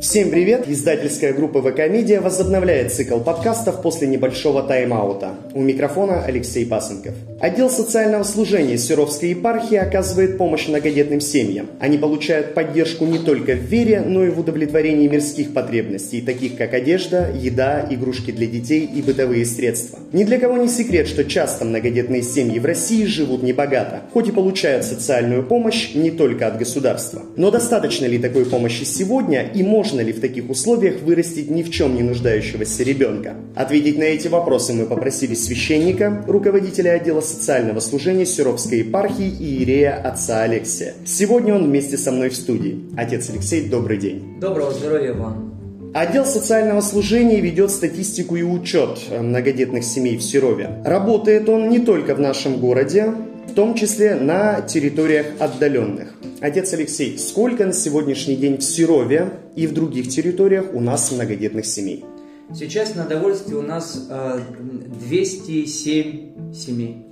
Всем привет! Издательская группа ВК Медиа возобновляет цикл подкастов после небольшого тайм-аута. У микрофона Алексей Пасынков. Отдел социального служения Серовской епархии оказывает помощь многодетным семьям. Они получают поддержку не только в вере, но и в удовлетворении мирских потребностей, таких как одежда, еда, игрушки для детей и бытовые средства. Ни для кого не секрет, что часто многодетные семьи в России живут небогато, хоть и получают социальную помощь не только от государства. Но достаточно ли такой помощи сегодня и можно ли в таких условиях вырастить ни в чем не нуждающегося ребенка? Ответить на эти вопросы мы попросили священника, руководителя отдела социального служения Серовской епархии и Иерея отца Алексия. Сегодня он вместе со мной в студии. Отец Алексей, добрый день. Доброго здоровья вам. Отдел социального служения ведет статистику и учет многодетных семей в Серове. Работает он не только в нашем городе, в том числе на территориях отдаленных. Отец Алексей, сколько на сегодняшний день в Серове и в других территориях у нас многодетных семей? Сейчас на довольстве у нас 207 э, семей.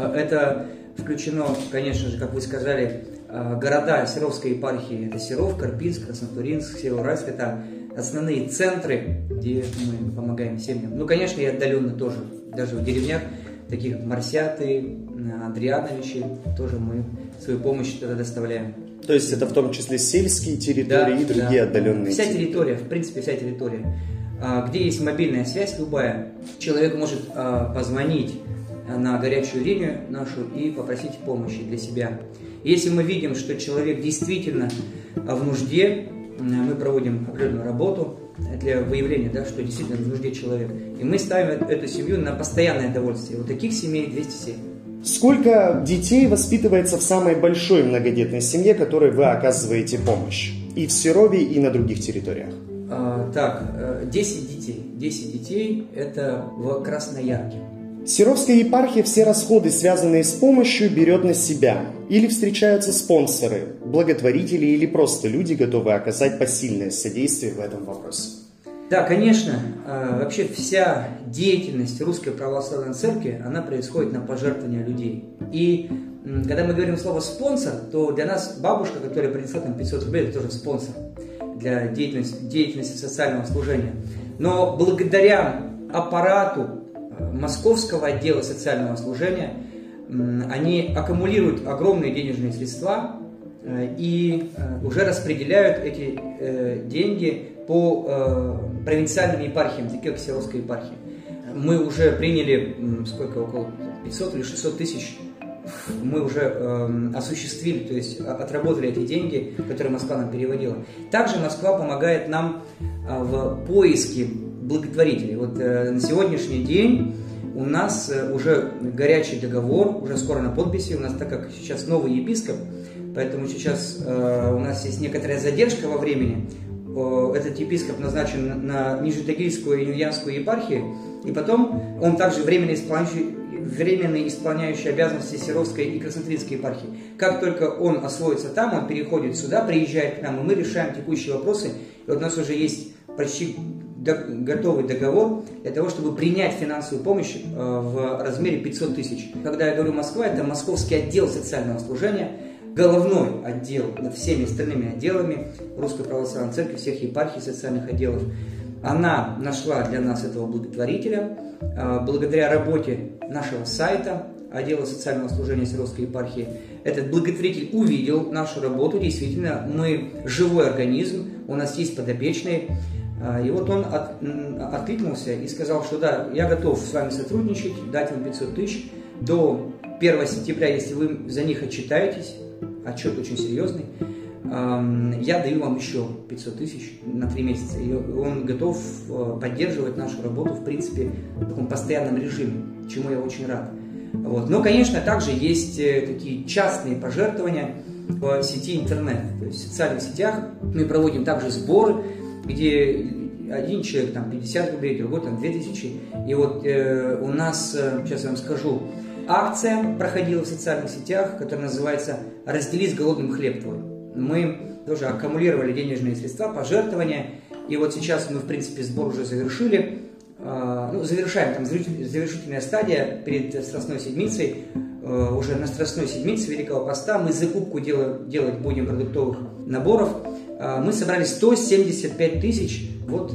Э, это включено, конечно же, как вы сказали, э, города Серовской епархии. Это Серов, Карпинск, Краснотуринск, Североуральск. Это основные центры, где мы помогаем семьям. Ну, конечно, и отдаленно тоже, даже в деревнях таких Марсиаты, Андриановичи, тоже мы свою помощь тогда доставляем. То есть это в том числе сельские территории да, и другие да. отдаленные Вся территория, в принципе, вся территория. А, где есть мобильная связь любая, человек может а, позвонить на горячую линию нашу и попросить помощи для себя. Если мы видим, что человек действительно в нужде, мы проводим определенную работу, для выявления, да, что действительно в нужде человек. И мы ставим эту семью на постоянное довольствие. Вот таких семей 207. Сколько детей воспитывается в самой большой многодетной семье, которой вы оказываете помощь? И в Серове, и на других территориях? А, так, 10 э, детей. 10 детей – это в Красноярке. Серовская епархия все расходы, связанные с помощью, берет на себя. Или встречаются спонсоры, благотворители или просто люди, готовые оказать посильное содействие в этом вопросе. Да, конечно, а, вообще вся деятельность Русской Православной Церкви, она происходит на пожертвования людей. И когда мы говорим слово «спонсор», то для нас бабушка, которая принесла там 500 рублей, это тоже спонсор для деятельности, деятельности социального служения. Но благодаря аппарату московского отдела социального служения, они аккумулируют огромные денежные средства э, и э, уже распределяют эти э, деньги по провинциальным епархиям, такие как Серовская епархия. Мы уже приняли, сколько, около 500 или 600 тысяч мы уже э, осуществили, то есть отработали эти деньги, которые Москва нам переводила. Также Москва помогает нам э, в поиске благотворителей. Вот э, на сегодняшний день у нас э, уже горячий договор, уже скоро на подписи, у нас так как сейчас новый епископ, поэтому сейчас э, у нас есть некоторая задержка во времени. Этот епископ назначен на Нижнетагильскую и Юльянскую епархию, и потом он также временно исполняющий, временно исполняющий обязанности Серовской и Краснотуринской епархии. Как только он освоится там, он переходит сюда, приезжает к нам, и мы решаем текущие вопросы. И вот у нас уже есть почти готовый договор для того, чтобы принять финансовую помощь э, в размере 500 тысяч. Когда я говорю Москва, это московский отдел социального служения, головной отдел над всеми остальными отделами Русской Православной Церкви, всех епархий социальных отделов. Она нашла для нас этого благотворителя. Э, благодаря работе нашего сайта, отдела социального служения Серовской епархии, этот благотворитель увидел нашу работу. Действительно, мы живой организм, у нас есть подопечные, и вот он от, откликнулся и сказал, что да, я готов с вами сотрудничать, дать вам 500 тысяч до 1 сентября, если вы за них отчитаетесь, отчет очень серьезный, я даю вам еще 500 тысяч на 3 месяца. И он готов э, поддерживать нашу работу, в принципе, в таком постоянном режиме, чему я очень рад. Вот. Но, конечно, также есть э, такие частные пожертвования в сети интернет. То есть в социальных сетях мы проводим также сборы, где один человек там 50 рублей, другой там 2000. И вот э, у нас, э, сейчас я вам скажу, акция проходила в социальных сетях, которая называется «Раздели с голодным хлеб твой». Мы тоже аккумулировали денежные средства, пожертвования, и вот сейчас мы, в принципе, сбор уже завершили. Э, ну, завершаем, там завершительная стадия перед Страстной Седмицей, э, уже на Страстной Седмице Великого Поста мы закупку делать, делать будем продуктовых наборов, мы собрали 175 тысяч вот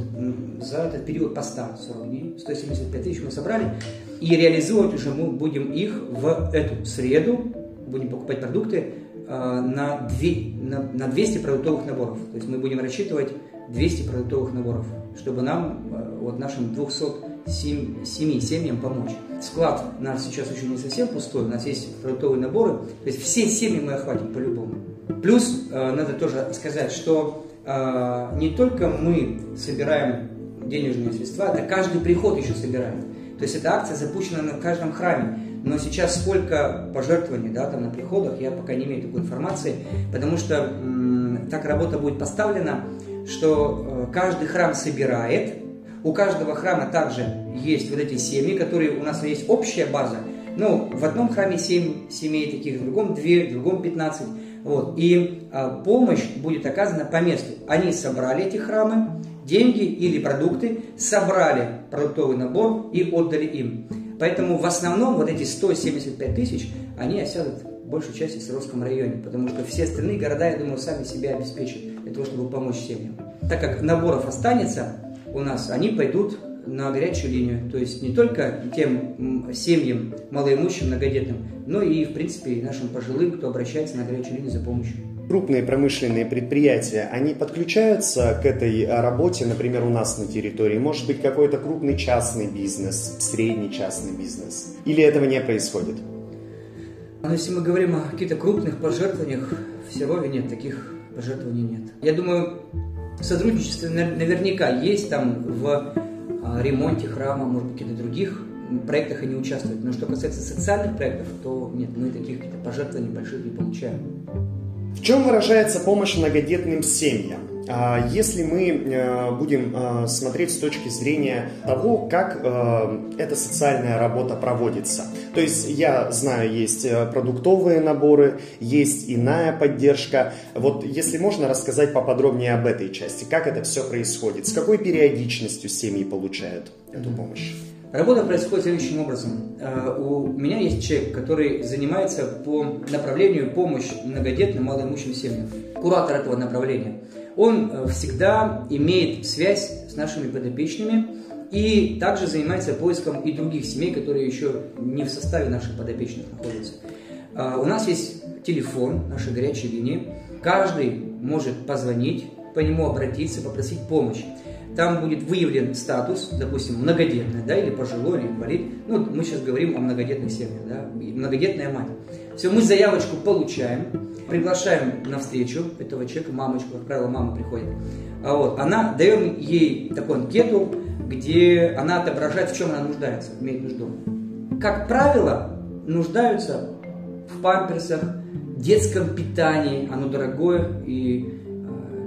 за этот период поста, 40 дней, 175 тысяч мы собрали, и реализовывать уже мы будем их в эту среду, будем покупать продукты э, на, 2, на, на 200 продуктовых наборов. То есть мы будем рассчитывать 200 продуктовых наборов, чтобы нам, э, вот нашим 207 семьям помочь. Склад у нас сейчас еще не совсем пустой, у нас есть продуктовые наборы, то есть все семьи мы охватим по-любому. Плюс э, надо тоже сказать, что не только мы собираем денежные средства, это каждый приход еще собирает. То есть эта акция запущена на каждом храме. Но сейчас сколько пожертвований да, там на приходах, я пока не имею такой информации, потому что м- так работа будет поставлена, что э, каждый храм собирает, у каждого храма также есть вот эти семьи, которые у нас есть общая база. Ну, в одном храме 7 семей таких, в другом 2, в другом 15. Вот. И а, помощь будет оказана по месту. Они собрали эти храмы, деньги или продукты, собрали продуктовый набор и отдали им. Поэтому в основном вот эти 175 тысяч, они осядут в большей части в Саровском районе, потому что все остальные города, я думаю, сами себя обеспечат для того, чтобы помочь семьям. Так как наборов останется у нас, они пойдут на горячую линию. То есть не только тем семьям малоимущим, многодетным, но и, в принципе, нашим пожилым, кто обращается на горячую линию за помощью крупные промышленные предприятия, они подключаются к этой работе, например, у нас на территории? Может быть, какой-то крупный частный бизнес, средний частный бизнес? Или этого не происходит? Но если мы говорим о каких-то крупных пожертвованиях, в Серове нет, таких пожертвований нет. Я думаю, сотрудничество наверняка есть там в а, ремонте храма, может быть, каких-то других проектах они участвуют. Но что касается социальных проектов, то нет, мы таких пожертвований больших не получаем. В чем выражается помощь многодетным семьям? А, если мы э, будем э, смотреть с точки зрения того, как э, эта социальная работа проводится. То есть я знаю, есть продуктовые наборы, есть иная поддержка. Вот если можно рассказать поподробнее об этой части, как это все происходит, с какой периодичностью семьи получают эту помощь? Работа происходит следующим образом. У меня есть человек, который занимается по направлению помощь многодетным малоимущим семьям. Куратор этого направления. Он э, всегда имеет связь с нашими подопечными и также занимается поиском и других семей, которые еще не в составе наших подопечных находятся. Э, у нас есть телефон, нашей горячей линии. Каждый может позвонить, по нему обратиться, попросить помощь там будет выявлен статус, допустим, многодетная, да, или пожилой, или инвалид. Ну, мы сейчас говорим о многодетных семьях, да, многодетная мать. Все, мы заявочку получаем, приглашаем на встречу этого человека, мамочку, как правило, мама приходит. А вот, она, даем ей такую анкету, где она отображает, в чем она нуждается, имеет нужду. Как правило, нуждаются в памперсах, детском питании, оно дорогое и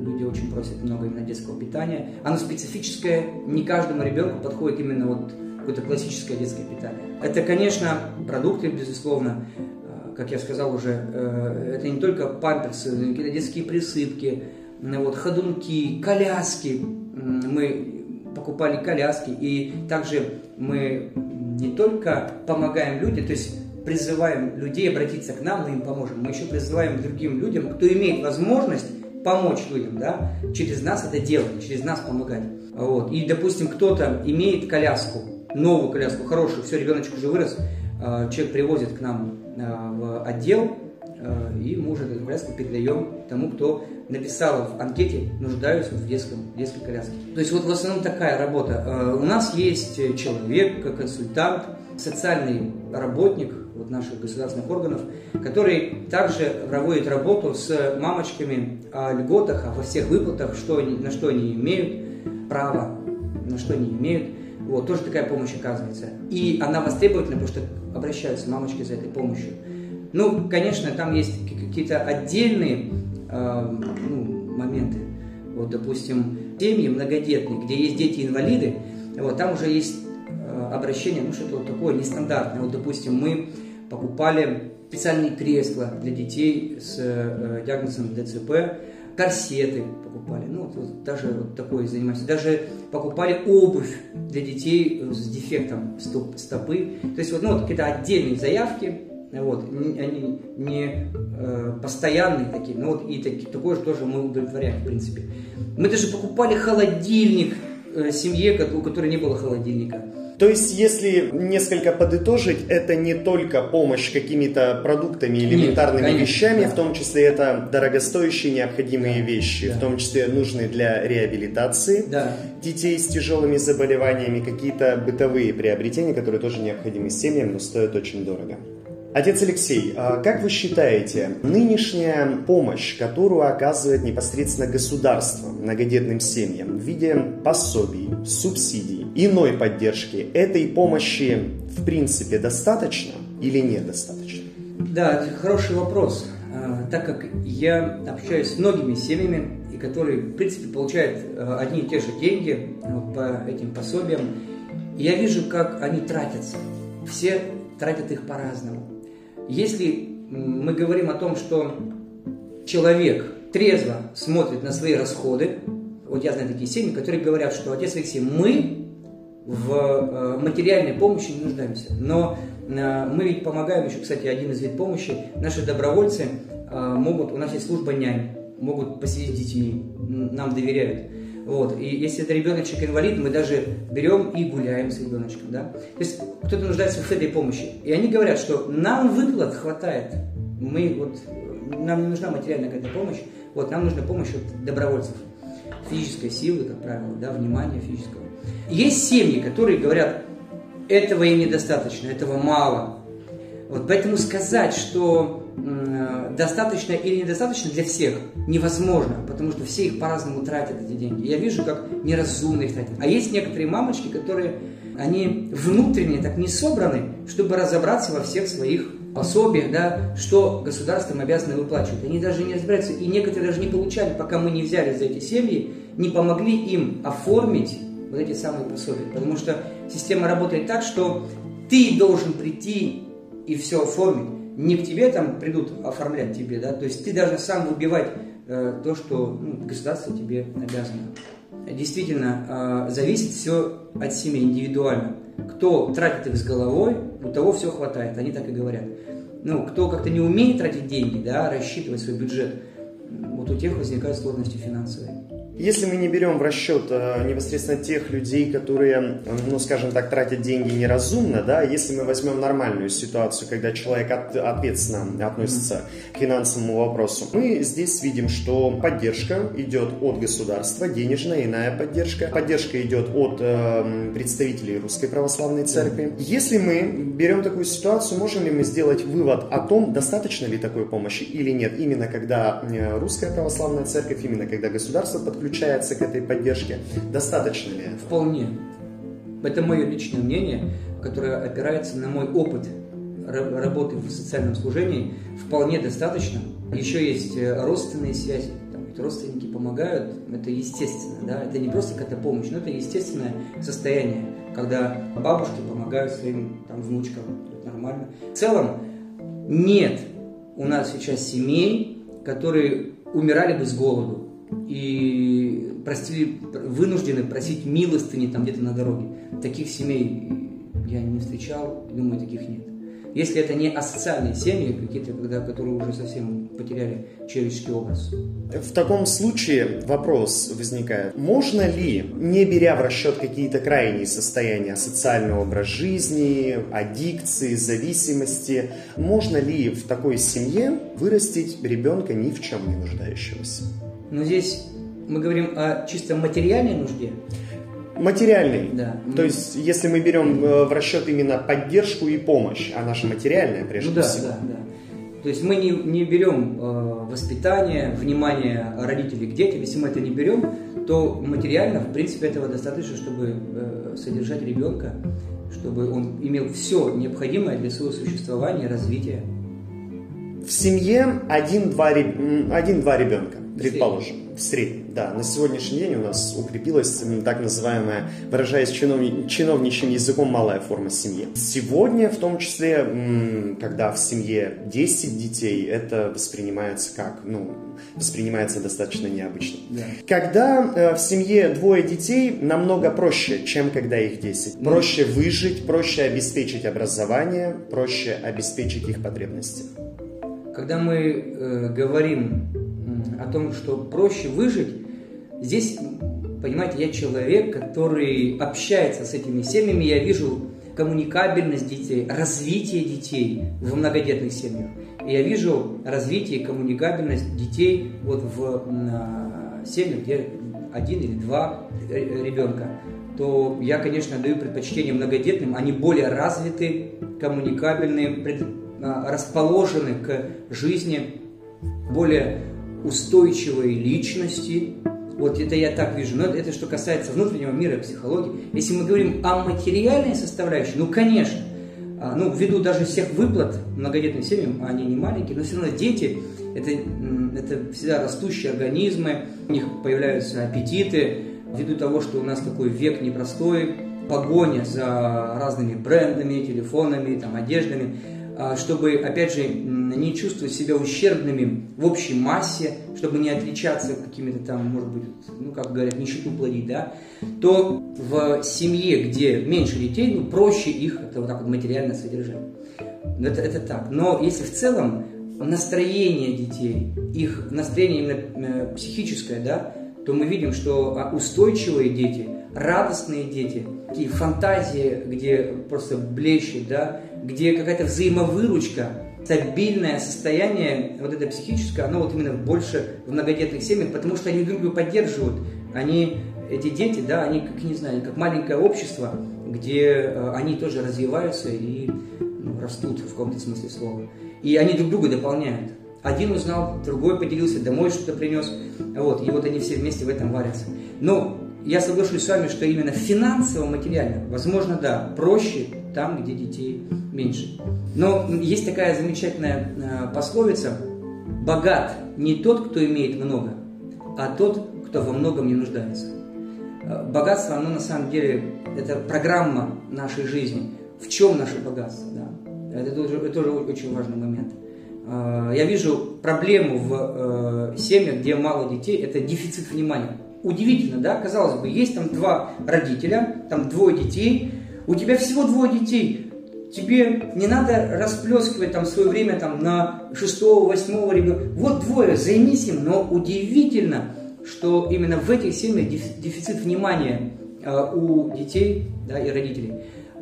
люди очень просят много именно детского питания. Оно специфическое, не каждому ребенку подходит именно вот какое-то классическое детское питание. Это, конечно, продукты, безусловно, э, как я сказал уже, э, это не только памперсы, но какие-то детские присыпки, вот, ходунки, коляски. Мы покупали коляски, и также мы не только помогаем людям, то есть призываем людей обратиться к нам, мы им поможем, мы еще призываем другим людям, кто имеет возможность помочь людям, да, через нас это делать, через нас помогать. Вот. И, допустим, кто-то имеет коляску, новую коляску, хорошую, все, ребеночек уже вырос, а, человек привозит к нам в отдел, а, и мы уже эту коляску передаем тому, кто написал в анкете «нуждаюсь в детском, детской коляске». То есть вот в основном такая работа. У нас есть человек, консультант, социальный работник, вот наших государственных органов, который также проводит работу с мамочками о льготах, о всех выплатах, что они, на что они имеют право, на что они имеют. Вот, тоже такая помощь оказывается. И она востребовательна, потому что обращаются мамочки за этой помощью. Ну, конечно, там есть какие-то отдельные э, ну, моменты. Вот, допустим, семьи многодетные, где есть дети-инвалиды, вот, там уже есть э, обращение, ну, что-то вот такое нестандартное. Вот, допустим, мы покупали специальные кресла для детей с э, диагнозом ДЦП, корсеты покупали, ну вот, вот даже вот такое занимаемся. Даже покупали обувь для детей с дефектом стоп, стопы. То есть вот, ну, вот какие-то отдельные заявки, Вот, они не э, постоянные такие, но вот и таки, такое же тоже мы удовлетворяем, в принципе. Мы даже покупали холодильник э, семье, у которой не было холодильника. То есть, если несколько подытожить, это не только помощь какими-то продуктами, элементарными Нет, конечно, вещами, да. в том числе это дорогостоящие необходимые да, вещи, да. в том числе нужные для реабилитации да. детей с тяжелыми заболеваниями, какие-то бытовые приобретения, которые тоже необходимы семьям, но стоят очень дорого. Отец Алексей, а как вы считаете, нынешняя помощь, которую оказывает непосредственно государство многодетным семьям в виде пособий, субсидий, иной поддержки, этой помощи в принципе достаточно или недостаточно? Да, это хороший вопрос. А, так как я общаюсь с многими семьями, и которые, в принципе, получают а, одни и те же деньги по этим пособиям, я вижу, как они тратятся. Все тратят их по-разному. Если мы говорим о том, что человек трезво смотрит на свои расходы, вот я знаю такие семьи, которые говорят, что отец Алексей, мы в э, материальной помощи не нуждаемся, но э, мы ведь помогаем еще, кстати, один из видов помощи, наши добровольцы э, могут, у нас есть служба нянь, могут посидеть с детьми, нам доверяют. Вот. И если это ребеночек инвалид, мы даже берем и гуляем с ребеночком. Да? То есть кто-то нуждается в этой помощи. И они говорят, что нам выплат хватает. Мы вот, нам не нужна материальная какая-то помощь. Вот, нам нужна помощь от добровольцев. Физической силы, как правило, да, внимания физического. Есть семьи, которые говорят, этого им недостаточно, этого мало. Вот поэтому сказать, что достаточно или недостаточно для всех невозможно, потому что все их по-разному тратят эти деньги. Я вижу, как неразумно их тратят. А есть некоторые мамочки, которые, они внутренне так не собраны, чтобы разобраться во всех своих пособиях, да, что государством обязаны выплачивать. Они даже не разбираются, и некоторые даже не получали, пока мы не взяли за эти семьи, не помогли им оформить вот эти самые пособия. Потому что система работает так, что ты должен прийти и все оформить не к тебе там придут оформлять тебе, да, то есть ты должен сам выбивать э, то, что ну, государство тебе обязано. Действительно, э, зависит все от семьи индивидуально. Кто тратит их с головой, у того все хватает, они так и говорят. Ну, кто как-то не умеет тратить деньги, да, рассчитывать свой бюджет, вот у тех возникают сложности финансовые. Если мы не берем в расчет э, непосредственно тех людей, которые, ну, скажем так, тратят деньги неразумно, да, если мы возьмем нормальную ситуацию, когда человек от, ответственно относится к финансовому вопросу, мы здесь видим, что поддержка идет от государства, денежная, иная поддержка. Поддержка идет от э, представителей Русской Православной Церкви. Если мы берем такую ситуацию, можем ли мы сделать вывод о том, достаточно ли такой помощи или нет, именно когда э, Русская Православная Церковь, именно когда государство подключается подключается к этой поддержке. Достаточно ли? Вполне. Это мое личное мнение, которое опирается на мой опыт работы в социальном служении. Вполне достаточно. Еще есть э, родственные связи. Там, родственники помогают, это естественно, да, это не просто какая-то помощь, но это естественное состояние, когда бабушки помогают своим там, внучкам, это нормально. В целом нет у нас сейчас семей, которые умирали бы с голоду и просили, вынуждены просить милостыни там где-то на дороге. Таких семей я не встречал, думаю, таких нет. Если это не асоциальные семьи, какие-то, когда, которые уже совсем потеряли человеческий образ. В таком случае вопрос возникает. Можно ли, не беря в расчет какие-то крайние состояния, социальный образ жизни, аддикции, зависимости, можно ли в такой семье вырастить ребенка ни в чем не нуждающегося? Но здесь мы говорим о чисто материальной нужде. Материальный. Да. То есть, если мы берем э, в расчет именно поддержку и помощь, а наша материальная прежде ну, да, всего. Да, да. То есть мы не, не берем э, воспитание, внимание родителей к детям, если мы это не берем, то материально, в принципе, этого достаточно, чтобы э, содержать ребенка, чтобы он имел все необходимое для своего существования и развития. В семье один-два один, ребенка, предположим в среднем. Да, на сегодняшний день у нас укрепилась так называемая, выражаясь чиновни, чиновничьим языком, малая форма семьи. Сегодня, в том числе, когда в семье 10 детей, это воспринимается как, ну, воспринимается достаточно необычно. Да. Когда э, в семье двое детей, намного проще, чем когда их 10. Проще mm. выжить, проще обеспечить образование, проще обеспечить их потребности. Когда мы э, говорим о том, что проще выжить, здесь, понимаете, я человек, который общается с этими семьями, я вижу коммуникабельность детей, развитие детей в многодетных семьях. И я вижу развитие и коммуникабельность детей вот в семьях, где один или два ребенка то я, конечно, даю предпочтение многодетным. Они более развиты, коммуникабельные, расположены к жизни, более устойчивой личности. Вот это я так вижу. Но это, что касается внутреннего мира психологии. Если мы говорим о материальной составляющей, ну, конечно, а, ну, ввиду даже всех выплат многодетным семьям, они не маленькие, но все равно дети это, это всегда растущие организмы, у них появляются аппетиты, ввиду того, что у нас такой век непростой, погоня за разными брендами, телефонами, там, одеждами, чтобы, опять же, не чувствовать себя ущербными в общей массе, чтобы не отличаться какими-то там, может быть, ну, как говорят, нищету плодить, да, то в семье, где меньше детей, ну, проще их, это вот так вот материально содержать. Это, это так. Но если в целом настроение детей, их настроение именно э, психическое, да, то мы видим, что а, устойчивые дети, радостные дети, такие фантазии, где просто блещет, да, где какая-то взаимовыручка, стабильное состояние, вот это психическое, оно вот именно больше в многодетных семьях, потому что они друг друга поддерживают. Они, эти дети, да, они, как не знаю, как маленькое общество, где э, они тоже развиваются и ну, растут в каком-то смысле слова. И они друг друга дополняют. Один узнал, другой поделился, домой что-то принес. Вот, и вот они все вместе в этом варятся. Но я соглашусь с вами, что именно финансово, материально, возможно, да, проще там, где детей меньше. Но есть такая замечательная э, пословица «Богат не тот, кто имеет много, а тот, кто во многом не нуждается». Э, богатство, оно на самом деле, это программа нашей жизни. В чем наше богатство? Да? Это, тоже, это тоже очень важный момент. Э, я вижу проблему в семьях, где мало детей, это дефицит внимания. Удивительно, да? Казалось бы, есть там два родителя, там двое детей, у тебя всего двое детей, тебе не надо расплескивать там свое время там на шестого, восьмого ребенка. Вот двое, займись им, но удивительно, что именно в этих семьях дефицит внимания э, у детей да, и родителей.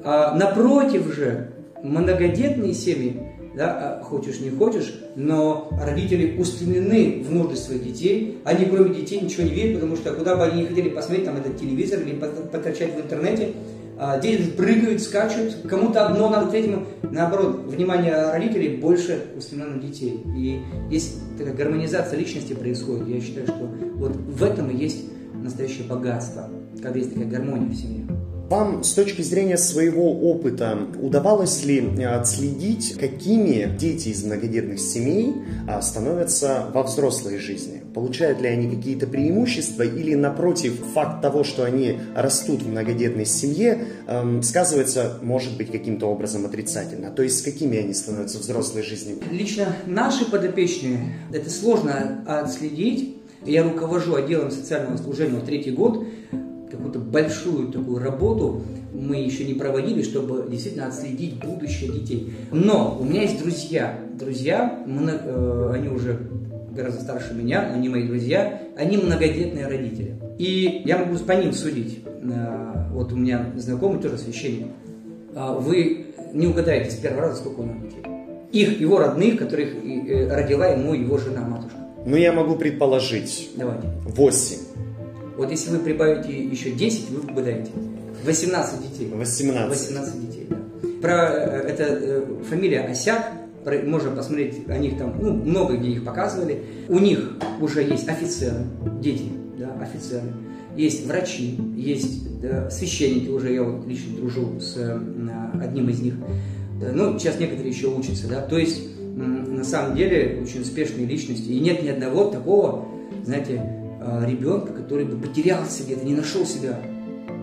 А напротив же, многодетные семьи, да, а хочешь не хочешь, но родители устремлены в нужды своих детей, они кроме детей ничего не видят, потому что куда бы они не хотели посмотреть, там этот телевизор или подкачать в интернете, а, дети прыгают, скачут, кому-то одно надо, третьему. Наоборот, внимание родителей больше устремлено на детей. И здесь такая гармонизация личности происходит. Я считаю, что вот в этом и есть настоящее богатство, когда есть такая гармония в семье. Вам с точки зрения своего опыта удавалось ли э, отследить, какими дети из многодетных семей а, становятся во взрослой жизни? Получают ли они какие-то преимущества или, напротив, факт того, что они растут в многодетной семье, эм, сказывается, может быть, каким-то образом отрицательно? То есть с какими они становятся взрослой жизни? Лично наши подопечные, это сложно отследить. Я руковожу отделом социального служения третий год какую-то большую такую работу мы еще не проводили, чтобы действительно отследить будущее детей. Но у меня есть друзья. Друзья, э, они уже гораздо старше меня, они мои друзья, они многодетные родители. И я могу по ним судить. Э, вот у меня знакомый тоже священник. А вы не угадаете с первого раза, сколько у него детей. Их, его родных, которых э, родила ему его жена, матушка. Ну, я могу предположить. Давайте. Восемь. Вот если вы прибавите еще 10, вы угадаете. 18 детей. 18. 18 детей, да. Про э, это э, фамилия Осяк, можно посмотреть, о них там, ну, много где их показывали. У них уже есть офицеры, дети, да, офицеры. Есть врачи, есть да, священники уже, я вот лично дружу с э, одним из них. Да, ну, сейчас некоторые еще учатся, да. То есть на самом деле очень успешные личности. И нет ни одного такого, знаете, ребенка, который бы потерялся где-то, не нашел себя.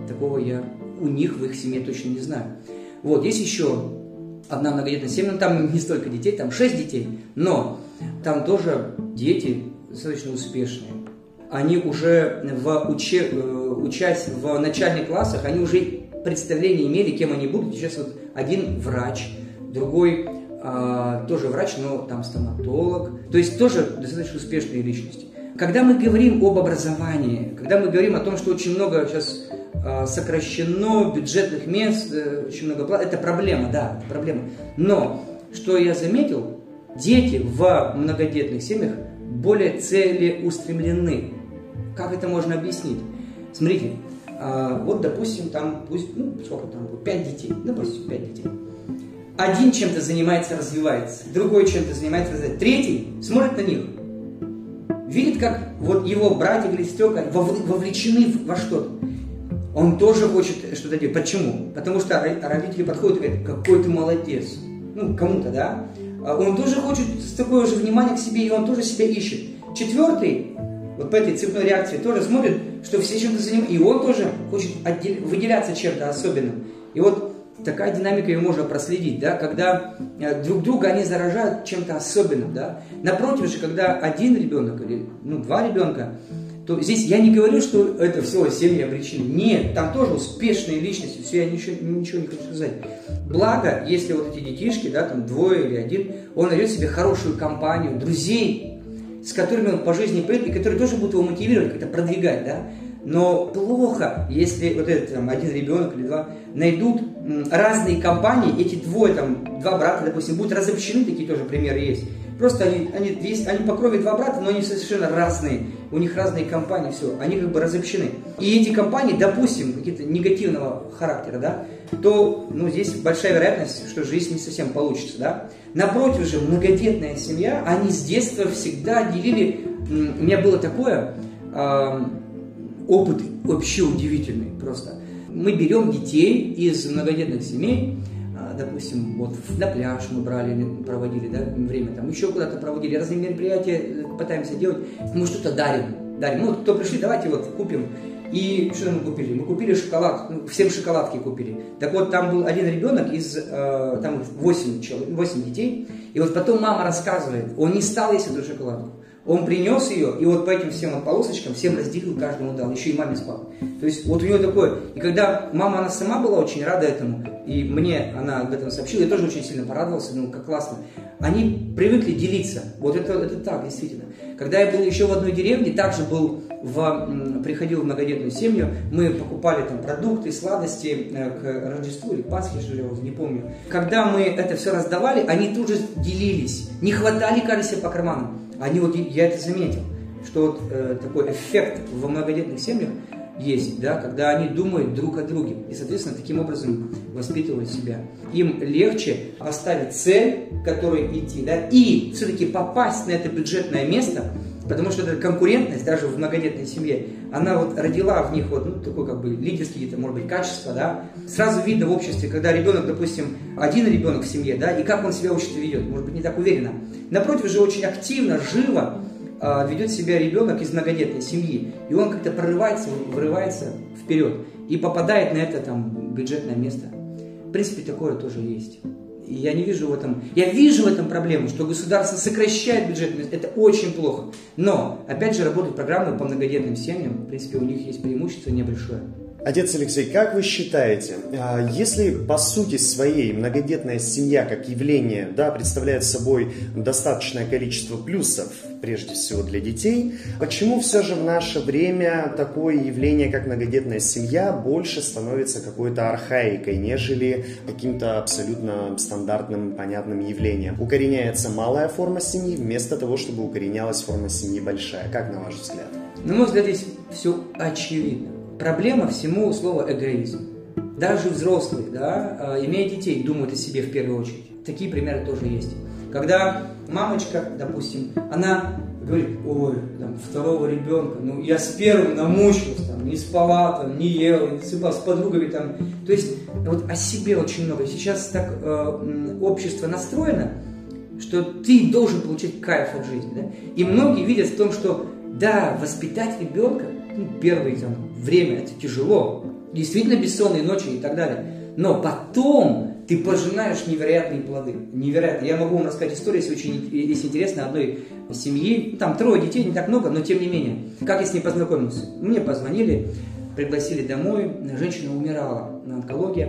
Такого я у них в их семье точно не знаю. Вот, есть еще одна многодетная семья, но там не столько детей, там шесть детей, но там тоже дети достаточно успешные. Они уже в уче, э, учась в начальных классах, они уже представление имели, кем они будут. Сейчас вот один врач, другой а, тоже врач, но там стоматолог. То есть тоже достаточно успешные личности. Когда мы говорим об образовании, когда мы говорим о том, что очень много сейчас а, сокращено бюджетных мест, э, очень много плат, это проблема, да, это проблема. Но что я заметил, дети в многодетных семьях более целеустремлены. Как это можно объяснить? Смотрите, а, вот, допустим, там, пусть, ну, сколько там 5 детей, допустим, 5 детей. Один чем-то занимается, развивается, другой чем-то занимается, развивается, третий смотрит на них, видит, как вот его братья или сестры вовлечены во что-то. Он тоже хочет что-то делать. Почему? Потому что родители подходят и говорят, какой ты молодец. Ну, кому-то, да? А он тоже хочет с такое же внимание к себе, и он тоже себя ищет. Четвертый, вот по этой цепной реакции, тоже смотрит, что все чем-то занимаются, и он тоже хочет выделяться чем-то особенным. И вот такая динамика ее можно проследить, да, когда э, друг друга они заражают чем-то особенным, да. Напротив же, когда один ребенок или ну, два ребенка, то здесь я не говорю, что это все семьи обречены. Нет, там тоже успешные личности, все, я ничего, ничего не хочу сказать. Благо, если вот эти детишки, да, там двое или один, он найдет себе хорошую компанию, друзей, с которыми он по жизни пойдет, и которые тоже будут его мотивировать, как-то продвигать, да. Но плохо, если вот этот там, один ребенок или два найдут разные компании, эти двое, там, два брата, допустим, будут разобщены, такие тоже примеры есть. Просто они, они, есть, они по крови два брата, но они совершенно разные. У них разные компании, все, они как бы разобщены. И эти компании, допустим, какие-то негативного характера, да, то ну, здесь большая вероятность, что жизнь не совсем получится, да. Напротив же, многодетная семья, они с детства всегда делили, у меня было такое, опыт вообще удивительный просто. Мы берем детей из многодетных семей, а, допустим, вот на пляж мы брали, проводили да, время, там еще куда-то проводили, разные мероприятия э, пытаемся делать, мы что-то дарим, дарим. Ну, кто пришли, давайте вот купим. И что мы купили? Мы купили шоколад, ну, всем шоколадки купили. Так вот, там был один ребенок из, э, там 8, человек, 8 детей, и вот потом мама рассказывает, он не стал есть эту шоколадку. Он принес ее, и вот по этим всем вот полосочкам всем разделил, каждому дал, еще и маме спал. То есть вот у него такое. И когда мама, она сама была очень рада этому, и мне она об этом сообщила, я тоже очень сильно порадовался, ну как классно. Они привыкли делиться. Вот это, это так, действительно. Когда я был еще в одной деревне, также был в, приходил в многодетную семью, мы покупали там продукты, сладости э, к Рождеству или Пасхе, что ли, не помню. Когда мы это все раздавали, они тут же делились, не хватали, кажется, по карманам. Они вот, я это заметил, что вот э, такой эффект во многодетных семьях есть, да, когда они думают друг о друге и, соответственно, таким образом воспитывают себя. Им легче поставить цель, к которой идти, да, и все-таки попасть на это бюджетное место, потому что эта конкурентность даже в многодетной семье, она вот родила в них вот ну, такой как бы лидерские какие-то, может быть, качества, да. Сразу видно в обществе, когда ребенок, допустим, один ребенок в семье, да, и как он себя в ведет, может быть, не так уверенно. Напротив же очень активно, живо э, ведет себя ребенок из многодетной семьи, и он как-то прорывается, вырывается вперед и попадает на это там бюджетное место. В принципе, такое тоже есть. И я не вижу в этом, я вижу в этом проблему, что государство сокращает бюджет, это очень плохо. Но, опять же, работают программы по многодетным семьям, в принципе, у них есть преимущество небольшое. Отец Алексей, как вы считаете, а, если по сути своей многодетная семья как явление да, представляет собой достаточное количество плюсов, прежде всего для детей, почему все же в наше время такое явление, как многодетная семья, больше становится какой-то архаикой, нежели каким-то абсолютно стандартным, понятным явлением? Укореняется малая форма семьи вместо того, чтобы укоренялась форма семьи большая. Как на ваш взгляд? На мой взгляд, здесь все очевидно проблема всему слова эгоизм. Даже взрослые, да, а, имея детей, думают о себе в первую очередь. Такие примеры тоже есть. Когда мамочка, допустим, она говорит, ой, там, второго ребенка, ну, я с первым намучилась, там, не спала, там, не ела, не спала с подругами, там. То есть, вот о себе очень много. Сейчас так э, общество настроено, что ты должен получать кайф от жизни. Да? И многие видят в том, что да, воспитать ребенка, ну, первое там, время это тяжело, действительно бессонные ночи и так далее. Но потом ты пожинаешь невероятные плоды. Невероятно. Я могу вам рассказать историю, если очень если интересно, одной семьи. Ну, там трое детей, не так много, но тем не менее. Как я с ней познакомился? Мне позвонили, пригласили домой, женщина умирала на онкологии.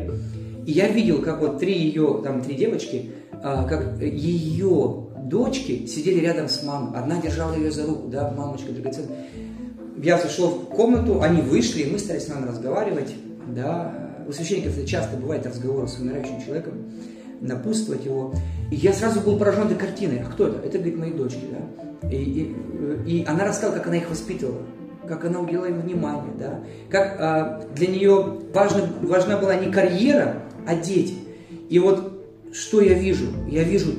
И я видел, как вот три ее, там три девочки, а, как ее дочки сидели рядом с мамой. Одна держала ее за руку, да, мамочка драгоценная. Я зашел в комнату, они вышли, и мы стали с мамой разговаривать, да. У священников это часто бывает разговор с умирающим человеком, напутствовать его. И я сразу был поражен этой картиной. А кто это? Это, говорит, мои дочки, да. И, и, и она рассказала, как она их воспитывала как она уделяла им внимание, да, как а, для нее важна, важна была не карьера, а дети. И вот что я вижу? Я вижу,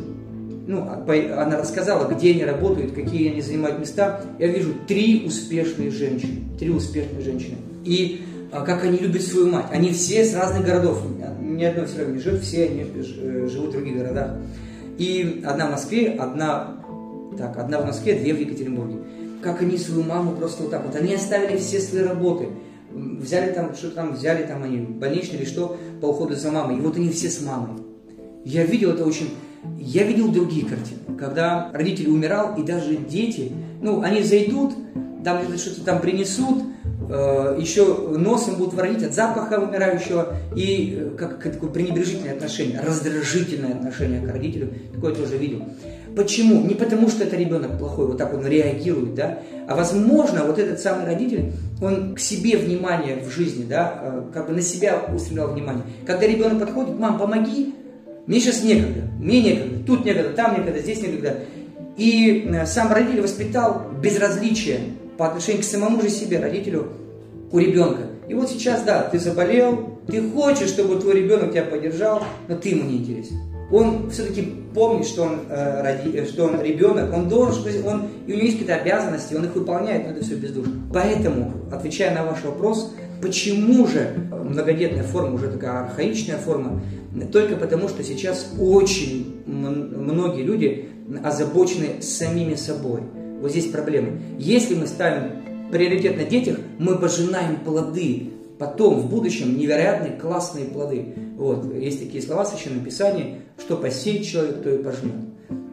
ну, она рассказала, где они работают, какие они занимают места. Я вижу три успешные женщины, три успешные женщины. И а, как они любят свою мать. Они все с разных городов, ни одной все равно не живут, все они э, живут в других городах. И одна в Москве, одна, так, одна в Москве, две в Екатеринбурге. Как они свою маму просто вот так вот, они оставили все свои работы, взяли там, что там, взяли там они, больничные или что, по уходу за мамой. И вот они все с мамой. Я видел это очень... Я видел другие картины, когда родитель умирал, и даже дети, ну, они зайдут, там что-то там принесут, э, еще носом будут воронить от запаха умирающего, и э, как, как такое пренебрежительное отношение, раздражительное отношение к родителю, такое тоже видел. Почему? Не потому, что это ребенок плохой, вот так он реагирует, да, а возможно, вот этот самый родитель, он к себе внимание в жизни, да, э, как бы на себя устремлял внимание. Когда ребенок подходит, мам, помоги, мне сейчас некогда, мне некогда, тут некогда, там некогда, здесь некогда. И э, сам родитель воспитал безразличие по отношению к самому же себе, родителю, у ребенка. И вот сейчас, да, ты заболел, ты хочешь, чтобы твой ребенок тебя поддержал, но ты ему не интересен. Он все-таки помнит, что он, э, роди, что он ребенок, он должен, он, и у него есть какие-то обязанности, он их выполняет, но это все бездушно. Поэтому, отвечая на ваш вопрос, почему же многодетная форма, уже такая архаичная форма, только потому, что сейчас очень многие люди озабочены самими собой. Вот здесь проблема. Если мы ставим приоритет на детях, мы пожинаем плоды. Потом, в будущем, невероятные классные плоды. Вот. Есть такие слова в Священном Писании, что посеет человек, то и пожнет.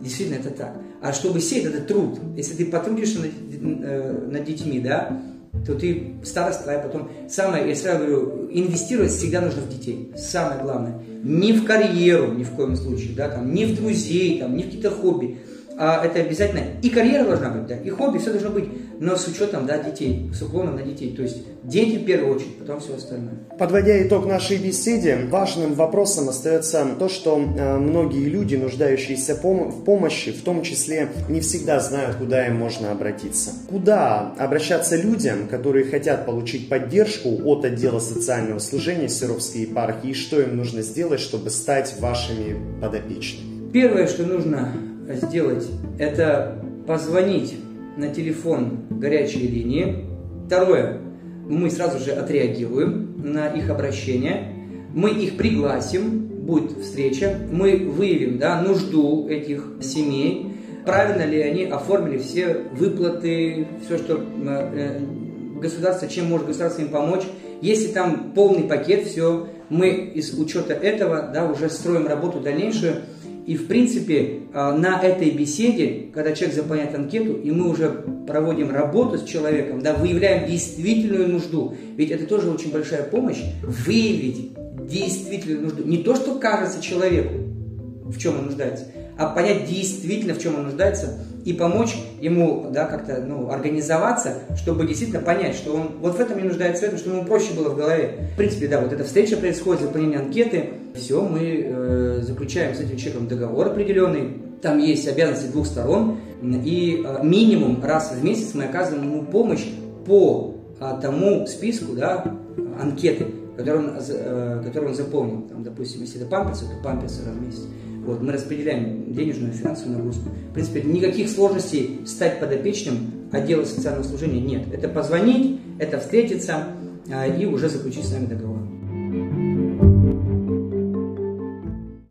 Действительно, это так. А чтобы сеять, это труд. Если ты потрудишься над, э, над детьми, да, то ты старость твоя потом... Самое, я сразу говорю, инвестировать всегда нужно в детей. Самое главное. Не в карьеру, ни в коем случае, да, там, не в друзей, там, не в какие-то хобби а это обязательно и карьера должна быть, да, и хобби, все должно быть, но с учетом, да, детей, с уклоном на детей. То есть дети в первую очередь, потом все остальное. Подводя итог нашей беседе, важным вопросом остается то, что э, многие люди, нуждающиеся пом- в помощи, в том числе не всегда знают, куда им можно обратиться. Куда обращаться людям, которые хотят получить поддержку от отдела социального служения Серовской епархии, и что им нужно сделать, чтобы стать вашими подопечными? Первое, что нужно сделать, это позвонить на телефон горячей линии. Второе, мы сразу же отреагируем на их обращение, мы их пригласим, будет встреча, мы выявим да, нужду этих семей, правильно ли они оформили все выплаты, все, что э, государство, чем может государство им помочь. Если там полный пакет, все, мы из учета этого да, уже строим работу дальнейшую, и, в принципе, а, на этой беседе, когда человек заполняет анкету, и мы уже проводим работу с человеком, да, выявляем действительную нужду. Ведь это тоже очень большая помощь, выявить действительную нужду. Не то, что кажется человеку, в чем он нуждается, а понять действительно, в чем он нуждается, и помочь ему да, как-то ну, организоваться, чтобы действительно понять, что он вот в этом не нуждается, в этом, чтобы ему проще было в голове. В принципе, да, вот эта встреча происходит, заполнение анкеты, все, мы э, заключаем с этим человеком договор определенный, там есть обязанности двух сторон, и э, минимум раз в месяц мы оказываем ему помощь по э, тому списку да, анкеты, который он, э, который он заполнил. Там, допустим, если это памперсы, то памперсы раз в месяц. Вот, мы распределяем денежную и финансовую нагрузку. В принципе, никаких сложностей стать подопечным отдела социального служения нет. Это позвонить, это встретиться а, и уже заключить с нами договор.